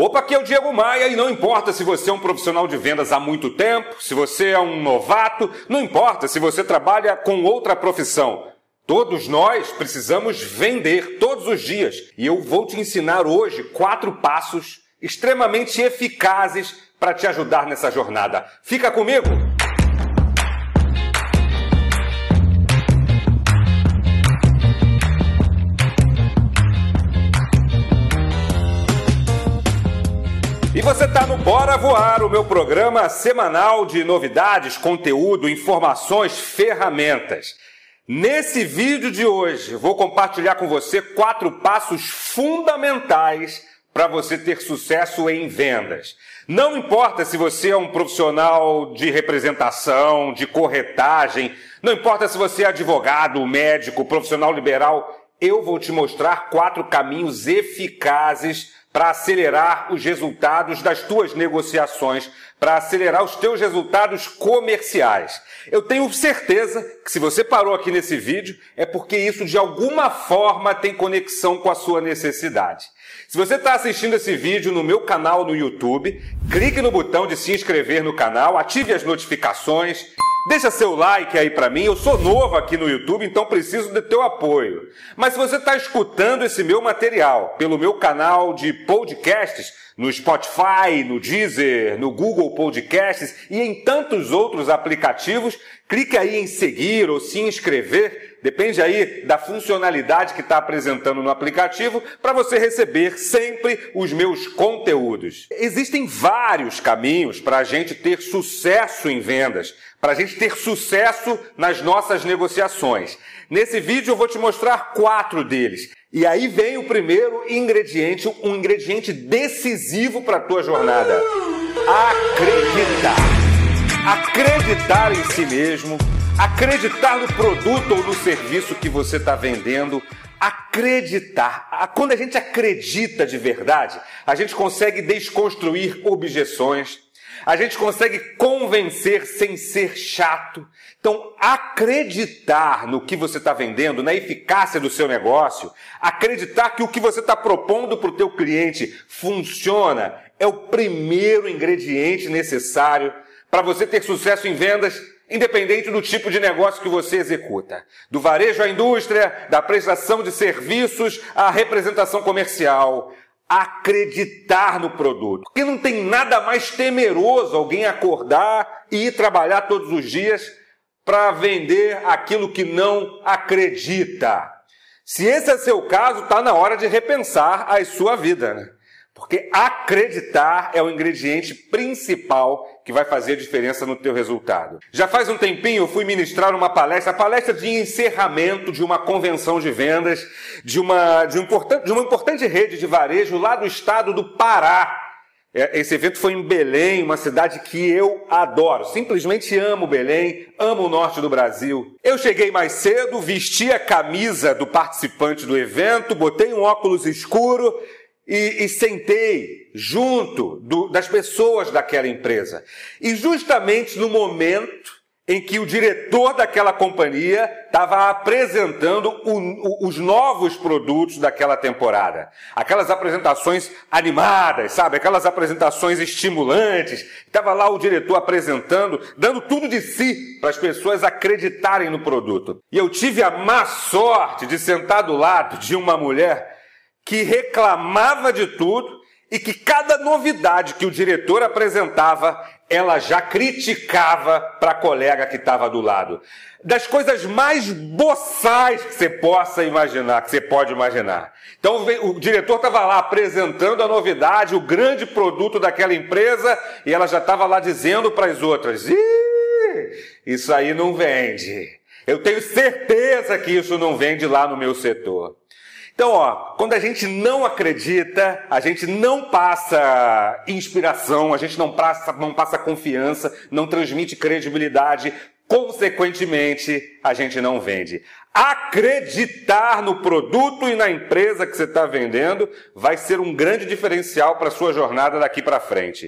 Opa, aqui é o Diego Maia e não importa se você é um profissional de vendas há muito tempo, se você é um novato, não importa se você trabalha com outra profissão. Todos nós precisamos vender todos os dias e eu vou te ensinar hoje quatro passos extremamente eficazes para te ajudar nessa jornada. Fica comigo! Você está no Bora Voar, o meu programa semanal de novidades, conteúdo, informações, ferramentas. Nesse vídeo de hoje, vou compartilhar com você quatro passos fundamentais para você ter sucesso em vendas. Não importa se você é um profissional de representação, de corretagem, não importa se você é advogado, médico, profissional liberal, eu vou te mostrar quatro caminhos eficazes para acelerar os resultados das tuas negociações, para acelerar os teus resultados comerciais. Eu tenho certeza que se você parou aqui nesse vídeo é porque isso de alguma forma tem conexão com a sua necessidade. Se você está assistindo esse vídeo no meu canal no YouTube, clique no botão de se inscrever no canal, ative as notificações, deixa seu like aí para mim. Eu sou novo aqui no YouTube, então preciso do teu apoio. Mas se você está escutando esse meu material pelo meu canal de podcasts, no Spotify, no Deezer, no Google Podcasts e em tantos outros aplicativos, clique aí em seguir ou se inscrever, depende aí da funcionalidade que está apresentando no aplicativo, para você receber sempre os meus conteúdos. Existem vários caminhos para a gente ter sucesso em vendas, para a gente ter sucesso nas nossas negociações. Nesse vídeo eu vou te mostrar quatro deles. E aí vem o primeiro ingrediente, um ingrediente decisivo para a tua jornada. Acreditar. Acreditar em si mesmo, acreditar no produto ou no serviço que você está vendendo, acreditar. Quando a gente acredita de verdade, a gente consegue desconstruir objeções, a gente consegue convencer sem ser chato. Então, acreditar no que você está vendendo, na eficácia do seu negócio, acreditar que o que você está propondo para o teu cliente funciona, é o primeiro ingrediente necessário para você ter sucesso em vendas, independente do tipo de negócio que você executa. Do varejo à indústria, da prestação de serviços à representação comercial acreditar no produto. Porque não tem nada mais temeroso alguém acordar e ir trabalhar todos os dias para vender aquilo que não acredita. Se esse é seu caso, está na hora de repensar a sua vida. Né? Porque acreditar é o ingrediente principal que vai fazer a diferença no teu resultado. Já faz um tempinho eu fui ministrar uma palestra, a palestra de encerramento de uma convenção de vendas de uma, de, um de uma importante rede de varejo lá do estado do Pará. É, esse evento foi em Belém, uma cidade que eu adoro. Simplesmente amo Belém, amo o norte do Brasil. Eu cheguei mais cedo, vesti a camisa do participante do evento, botei um óculos escuro, e, e sentei junto do, das pessoas daquela empresa. E justamente no momento em que o diretor daquela companhia estava apresentando o, o, os novos produtos daquela temporada. Aquelas apresentações animadas, sabe? Aquelas apresentações estimulantes. Estava lá o diretor apresentando, dando tudo de si para as pessoas acreditarem no produto. E eu tive a má sorte de sentar do lado de uma mulher que reclamava de tudo e que cada novidade que o diretor apresentava, ela já criticava para a colega que estava do lado. Das coisas mais boçais que você possa imaginar, que você pode imaginar. Então o diretor estava lá apresentando a novidade, o grande produto daquela empresa, e ela já estava lá dizendo para as outras: isso aí não vende. Eu tenho certeza que isso não vende lá no meu setor. Então, ó, quando a gente não acredita, a gente não passa inspiração, a gente não passa, não passa confiança, não transmite credibilidade, consequentemente, a gente não vende. Acreditar no produto e na empresa que você está vendendo vai ser um grande diferencial para a sua jornada daqui para frente.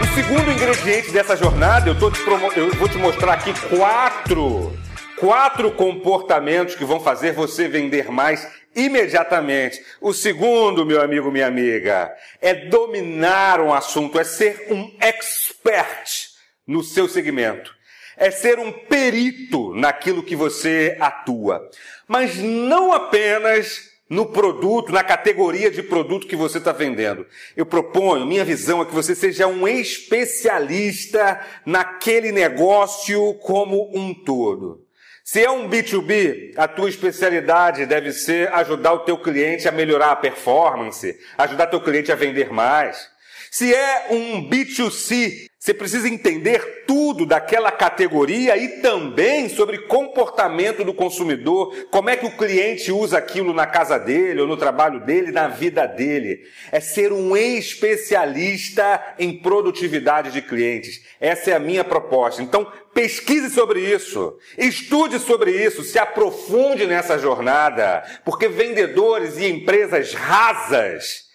O segundo ingrediente dessa jornada, eu, te eu vou te mostrar aqui quatro quatro comportamentos que vão fazer você vender mais imediatamente. O segundo, meu amigo, minha amiga, é dominar um assunto, é ser um expert no seu segmento. É ser um perito naquilo que você atua. Mas não apenas no produto, na categoria de produto que você está vendendo. Eu proponho, minha visão é que você seja um especialista naquele negócio como um todo. Se é um B2B, a tua especialidade deve ser ajudar o teu cliente a melhorar a performance, ajudar teu cliente a vender mais. Se é um B2C, você precisa entender tudo daquela categoria e também sobre comportamento do consumidor, como é que o cliente usa aquilo na casa dele, ou no trabalho dele, na vida dele. É ser um especialista em produtividade de clientes. Essa é a minha proposta. Então, pesquise sobre isso, estude sobre isso, se aprofunde nessa jornada, porque vendedores e empresas rasas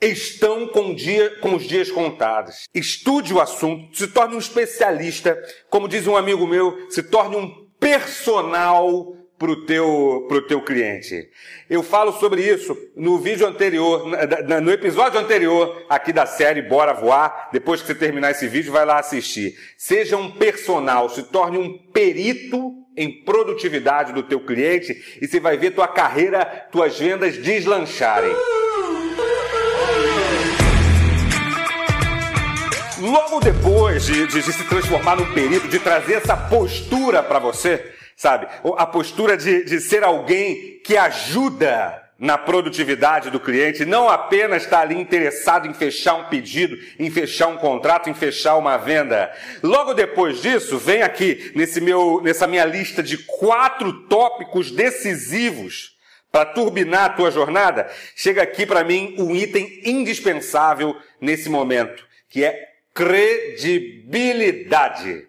estão com, dia, com os dias contados. Estude o assunto, se torne um especialista, como diz um amigo meu, se torne um personal para o teu, pro teu cliente. Eu falo sobre isso no vídeo anterior, no episódio anterior aqui da série Bora Voar. Depois que você terminar esse vídeo, vai lá assistir. Seja um personal, se torne um perito em produtividade do teu cliente e você vai ver tua carreira, tuas vendas deslancharem. Logo depois de, de, de, se transformar num perito, de trazer essa postura para você, sabe? A postura de, de ser alguém que ajuda na produtividade do cliente, não apenas está ali interessado em fechar um pedido, em fechar um contrato, em fechar uma venda. Logo depois disso, vem aqui nesse meu, nessa minha lista de quatro tópicos decisivos para turbinar a tua jornada, chega aqui para mim um item indispensável nesse momento, que é credibilidade.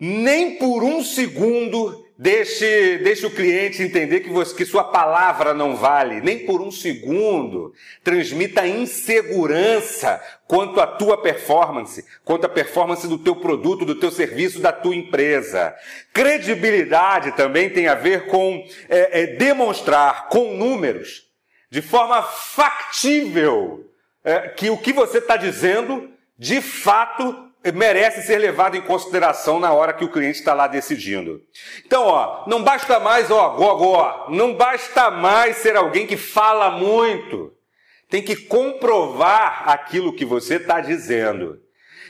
Nem por um segundo deixe, deixe o cliente entender que, você, que sua palavra não vale. Nem por um segundo. Transmita insegurança quanto à tua performance, quanto à performance do teu produto, do teu serviço, da tua empresa. Credibilidade também tem a ver com é, é, demonstrar com números, de forma factível, é, que o que você está dizendo de fato merece ser levado em consideração na hora que o cliente está lá decidindo. Então, ó, não basta mais, ó, gogó, não basta mais ser alguém que fala muito. Tem que comprovar aquilo que você está dizendo.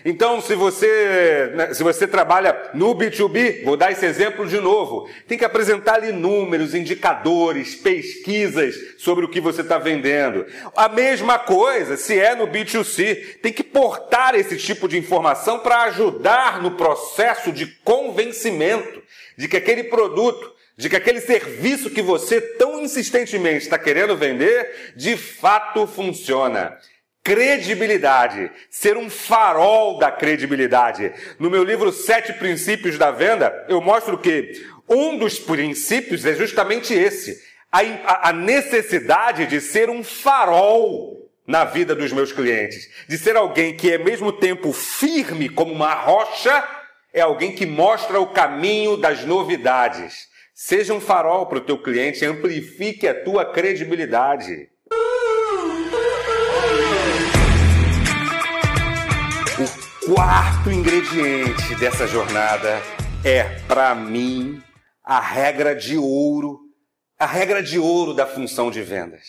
Então, se você, né, se você trabalha no B2B, vou dar esse exemplo de novo, tem que apresentar ali números, indicadores, pesquisas sobre o que você está vendendo. A mesma coisa se é no B2C, tem que portar esse tipo de informação para ajudar no processo de convencimento de que aquele produto de que aquele serviço que você tão insistentemente está querendo vender, de fato funciona credibilidade, ser um farol da credibilidade. No meu livro Sete Princípios da Venda, eu mostro que um dos princípios é justamente esse: a, a necessidade de ser um farol na vida dos meus clientes, de ser alguém que é ao mesmo tempo firme como uma rocha, é alguém que mostra o caminho das novidades. Seja um farol para o teu cliente, amplifique a tua credibilidade. Quarto ingrediente dessa jornada é, para mim, a regra de ouro, a regra de ouro da função de vendas.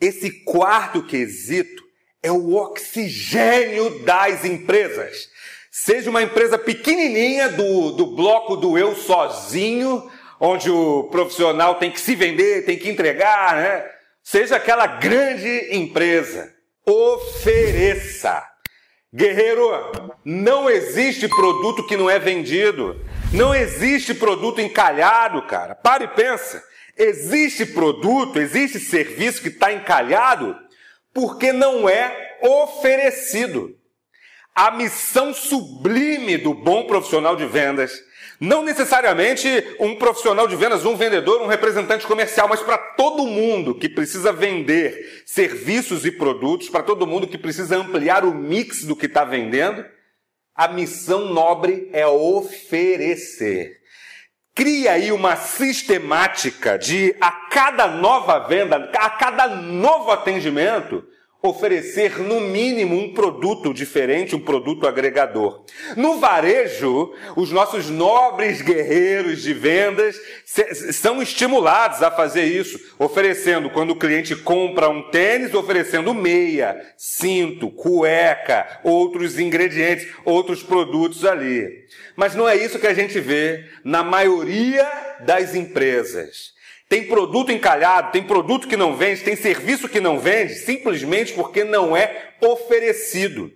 Esse quarto quesito é o oxigênio das empresas. Seja uma empresa pequenininha do, do bloco do eu sozinho, onde o profissional tem que se vender, tem que entregar, né? Seja aquela grande empresa. Ofereça Guerreiro, não existe produto que não é vendido. Não existe produto encalhado, cara. Para e pensa. Existe produto, existe serviço que está encalhado porque não é oferecido. A missão sublime do bom profissional de vendas não necessariamente um profissional de vendas, um vendedor, um representante comercial, mas para todo mundo que precisa vender serviços e produtos, para todo mundo que precisa ampliar o mix do que está vendendo, a missão nobre é oferecer. cria aí uma sistemática de a cada nova venda, a cada novo atendimento, oferecer no mínimo um produto diferente, um produto agregador. No varejo, os nossos nobres guerreiros de vendas são estimulados a fazer isso, oferecendo quando o cliente compra um tênis, oferecendo meia, cinto, cueca, outros ingredientes, outros produtos ali. Mas não é isso que a gente vê na maioria das empresas. Tem produto encalhado, tem produto que não vende, tem serviço que não vende, simplesmente porque não é oferecido.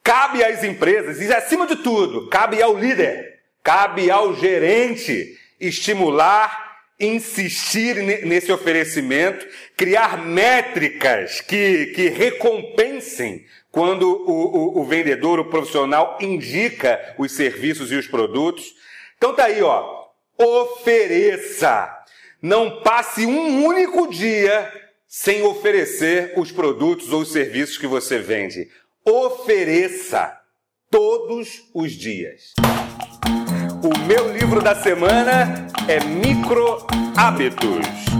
Cabe às empresas, e acima de tudo, cabe ao líder, cabe ao gerente estimular, insistir nesse oferecimento, criar métricas que, que recompensem quando o, o, o vendedor, o profissional indica os serviços e os produtos. Então tá aí, ó. Ofereça não passe um único dia sem oferecer os produtos ou os serviços que você vende. Ofereça todos os dias. O meu livro da semana é Micro Hábitos.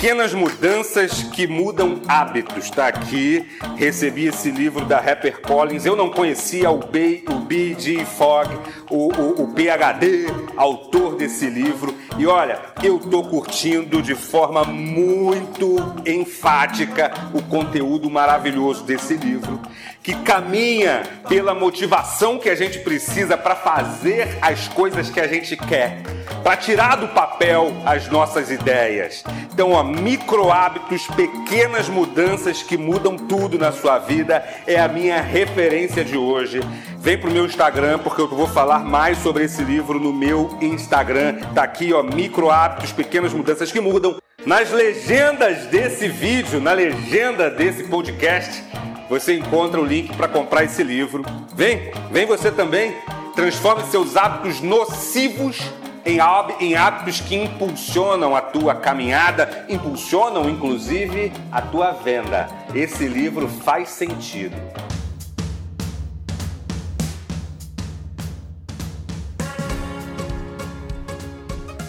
Pequenas mudanças que mudam hábitos. Está aqui. Recebi esse livro da Rapper Collins. Eu não conhecia o o B.G. Fogg, o, o, o PhD, autor desse livro. E olha, eu tô curtindo de forma muito enfática o conteúdo maravilhoso desse livro, que caminha pela motivação que a gente precisa para fazer as coisas que a gente quer para tirar do papel as nossas ideias. Então, ó, micro hábitos, pequenas mudanças que mudam tudo na sua vida é a minha referência de hoje. Vem pro meu Instagram porque eu vou falar mais sobre esse livro no meu Instagram. Tá aqui, ó, micro hábitos, pequenas mudanças que mudam. Nas legendas desse vídeo, na legenda desse podcast, você encontra o link para comprar esse livro. Vem, vem você também. Transforme seus hábitos nocivos em hábitos que impulsionam a tua caminhada, impulsionam inclusive a tua venda. Esse livro faz sentido.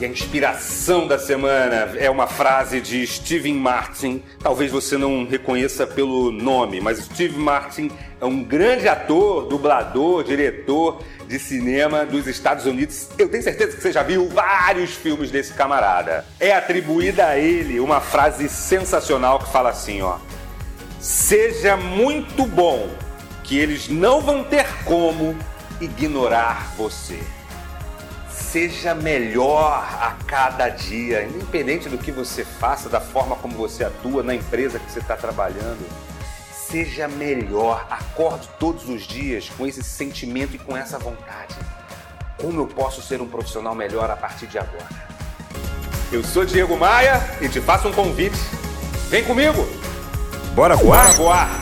E a inspiração da semana é uma frase de Steven Martin. Talvez você não reconheça pelo nome, mas Steve Martin é um grande ator, dublador, diretor de cinema dos Estados Unidos. Eu tenho certeza que você já viu vários filmes desse camarada. É atribuída a ele uma frase sensacional que fala assim, ó: Seja muito bom, que eles não vão ter como ignorar você seja melhor a cada dia, independente do que você faça, da forma como você atua na empresa que você está trabalhando. Seja melhor, acorde todos os dias com esse sentimento e com essa vontade. Como eu posso ser um profissional melhor a partir de agora? Eu sou Diego Maia e te faço um convite. Vem comigo! Bora voar? Bora voar!